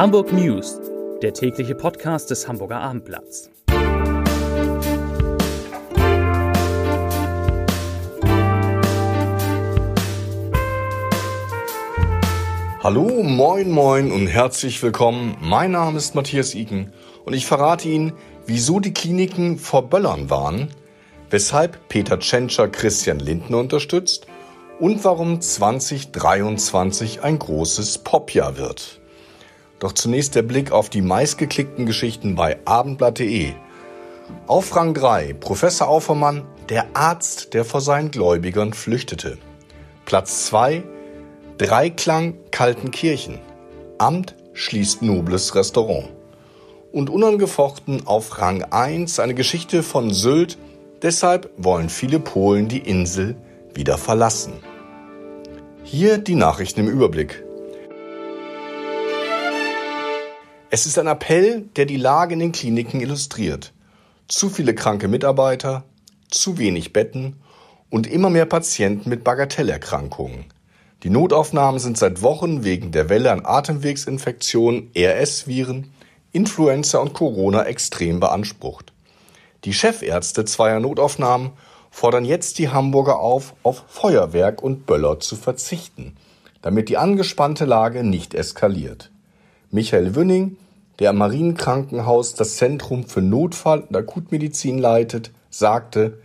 Hamburg News, der tägliche Podcast des Hamburger Abendblatts. Hallo, moin, moin und herzlich willkommen. Mein Name ist Matthias Iken und ich verrate Ihnen, wieso die Kliniken vor Böllern waren, weshalb Peter Tschentscher Christian Lindner unterstützt und warum 2023 ein großes Popjahr wird. Doch zunächst der Blick auf die meistgeklickten Geschichten bei abendblatt.de. Auf Rang 3 Professor Aufermann, der Arzt, der vor seinen Gläubigern flüchtete. Platz 2 Dreiklang Kaltenkirchen. Amt schließt nobles Restaurant. Und unangefochten auf Rang 1 eine Geschichte von Sylt. Deshalb wollen viele Polen die Insel wieder verlassen. Hier die Nachrichten im Überblick. Es ist ein Appell, der die Lage in den Kliniken illustriert. Zu viele kranke Mitarbeiter, zu wenig Betten und immer mehr Patienten mit Bagatellerkrankungen. Die Notaufnahmen sind seit Wochen wegen der Welle an Atemwegsinfektionen, RS-Viren, Influenza und Corona extrem beansprucht. Die Chefärzte zweier Notaufnahmen fordern jetzt die Hamburger auf, auf Feuerwerk und Böller zu verzichten, damit die angespannte Lage nicht eskaliert. Michael Wünning, der am Marienkrankenhaus das Zentrum für Notfall- und Akutmedizin leitet, sagte,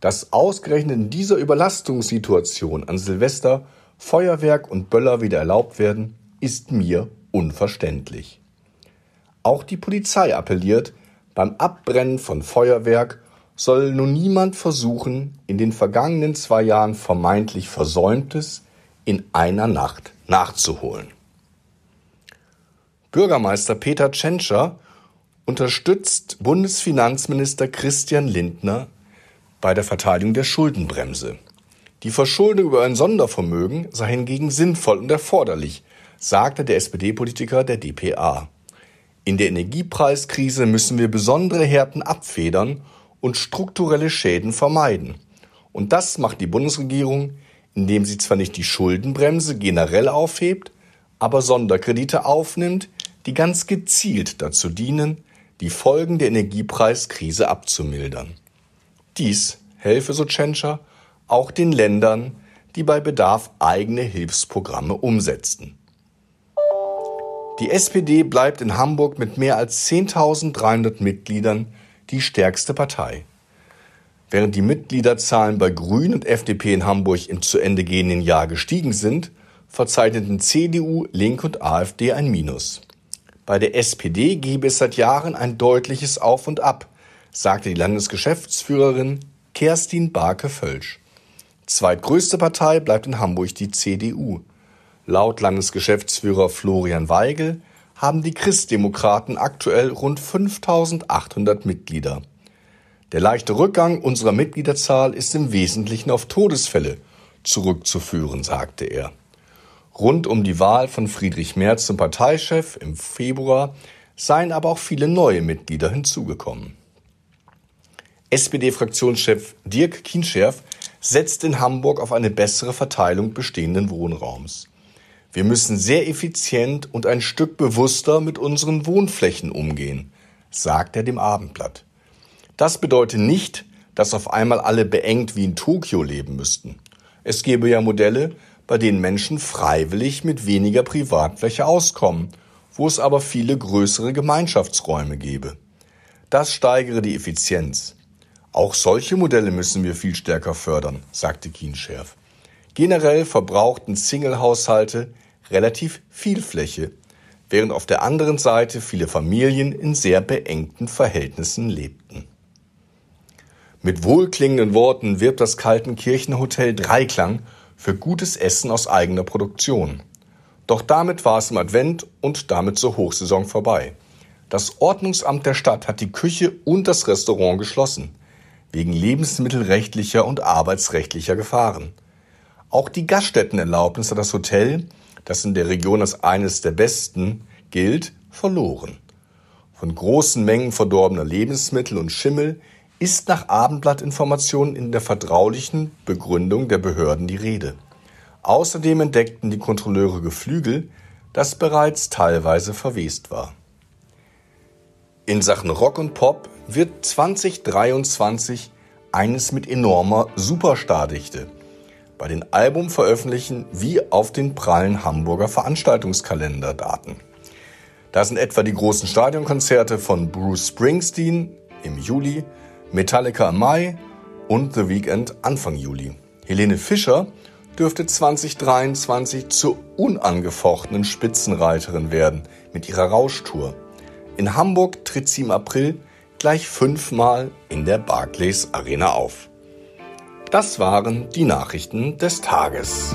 dass ausgerechnet in dieser Überlastungssituation an Silvester Feuerwerk und Böller wieder erlaubt werden, ist mir unverständlich. Auch die Polizei appelliert, beim Abbrennen von Feuerwerk soll nun niemand versuchen, in den vergangenen zwei Jahren vermeintlich Versäumtes in einer Nacht nachzuholen. Bürgermeister Peter Tschentscher unterstützt Bundesfinanzminister Christian Lindner bei der Verteidigung der Schuldenbremse. Die Verschuldung über ein Sondervermögen sei hingegen sinnvoll und erforderlich, sagte der SPD-Politiker der dpa. In der Energiepreiskrise müssen wir besondere Härten abfedern und strukturelle Schäden vermeiden. Und das macht die Bundesregierung, indem sie zwar nicht die Schuldenbremse generell aufhebt, aber Sonderkredite aufnimmt, die ganz gezielt dazu dienen, die Folgen der Energiepreiskrise abzumildern. Dies helfe, so Tschentscher, auch den Ländern, die bei Bedarf eigene Hilfsprogramme umsetzten. Die SPD bleibt in Hamburg mit mehr als 10.300 Mitgliedern die stärkste Partei. Während die Mitgliederzahlen bei Grün und FDP in Hamburg im zu Ende gehenden Jahr gestiegen sind, verzeichneten CDU, Link und AfD ein Minus. Bei der SPD gebe es seit Jahren ein deutliches Auf und Ab, sagte die Landesgeschäftsführerin Kerstin Barke-Völsch. Zweitgrößte Partei bleibt in Hamburg die CDU. Laut Landesgeschäftsführer Florian Weigel haben die Christdemokraten aktuell rund 5800 Mitglieder. Der leichte Rückgang unserer Mitgliederzahl ist im Wesentlichen auf Todesfälle zurückzuführen, sagte er. Rund um die Wahl von Friedrich Merz zum Parteichef im Februar seien aber auch viele neue Mitglieder hinzugekommen. SPD-Fraktionschef Dirk Kienscherf setzt in Hamburg auf eine bessere Verteilung bestehenden Wohnraums. Wir müssen sehr effizient und ein Stück bewusster mit unseren Wohnflächen umgehen, sagt er dem Abendblatt. Das bedeutet nicht, dass auf einmal alle beengt wie in Tokio leben müssten. Es gäbe ja Modelle, bei denen Menschen freiwillig mit weniger Privatfläche auskommen, wo es aber viele größere Gemeinschaftsräume gäbe. Das steigere die Effizienz. Auch solche Modelle müssen wir viel stärker fördern, sagte Kienscherf. Generell verbrauchten Single-Haushalte relativ viel Fläche, während auf der anderen Seite viele Familien in sehr beengten Verhältnissen lebten. Mit wohlklingenden Worten wirbt das Kaltenkirchenhotel Dreiklang für gutes Essen aus eigener Produktion. Doch damit war es im Advent und damit zur Hochsaison vorbei. Das Ordnungsamt der Stadt hat die Küche und das Restaurant geschlossen, wegen lebensmittelrechtlicher und arbeitsrechtlicher Gefahren. Auch die Gaststättenerlaubnis hat das Hotel, das in der Region als eines der besten gilt, verloren. Von großen Mengen verdorbener Lebensmittel und Schimmel ist nach Abendblattinformationen in der vertraulichen Begründung der Behörden die Rede. Außerdem entdeckten die Kontrolleure Geflügel, das bereits teilweise verwest war. In Sachen Rock und Pop wird 2023 eines mit enormer Superstardichte. Bei den Albumveröffentlichen wie auf den prallen Hamburger Veranstaltungskalenderdaten. Da sind etwa die großen Stadionkonzerte von Bruce Springsteen im Juli, Metallica im Mai und The Weeknd Anfang Juli. Helene Fischer dürfte 2023 zur unangefochtenen Spitzenreiterin werden mit ihrer Rauschtour. In Hamburg tritt sie im April gleich fünfmal in der Barclays Arena auf. Das waren die Nachrichten des Tages.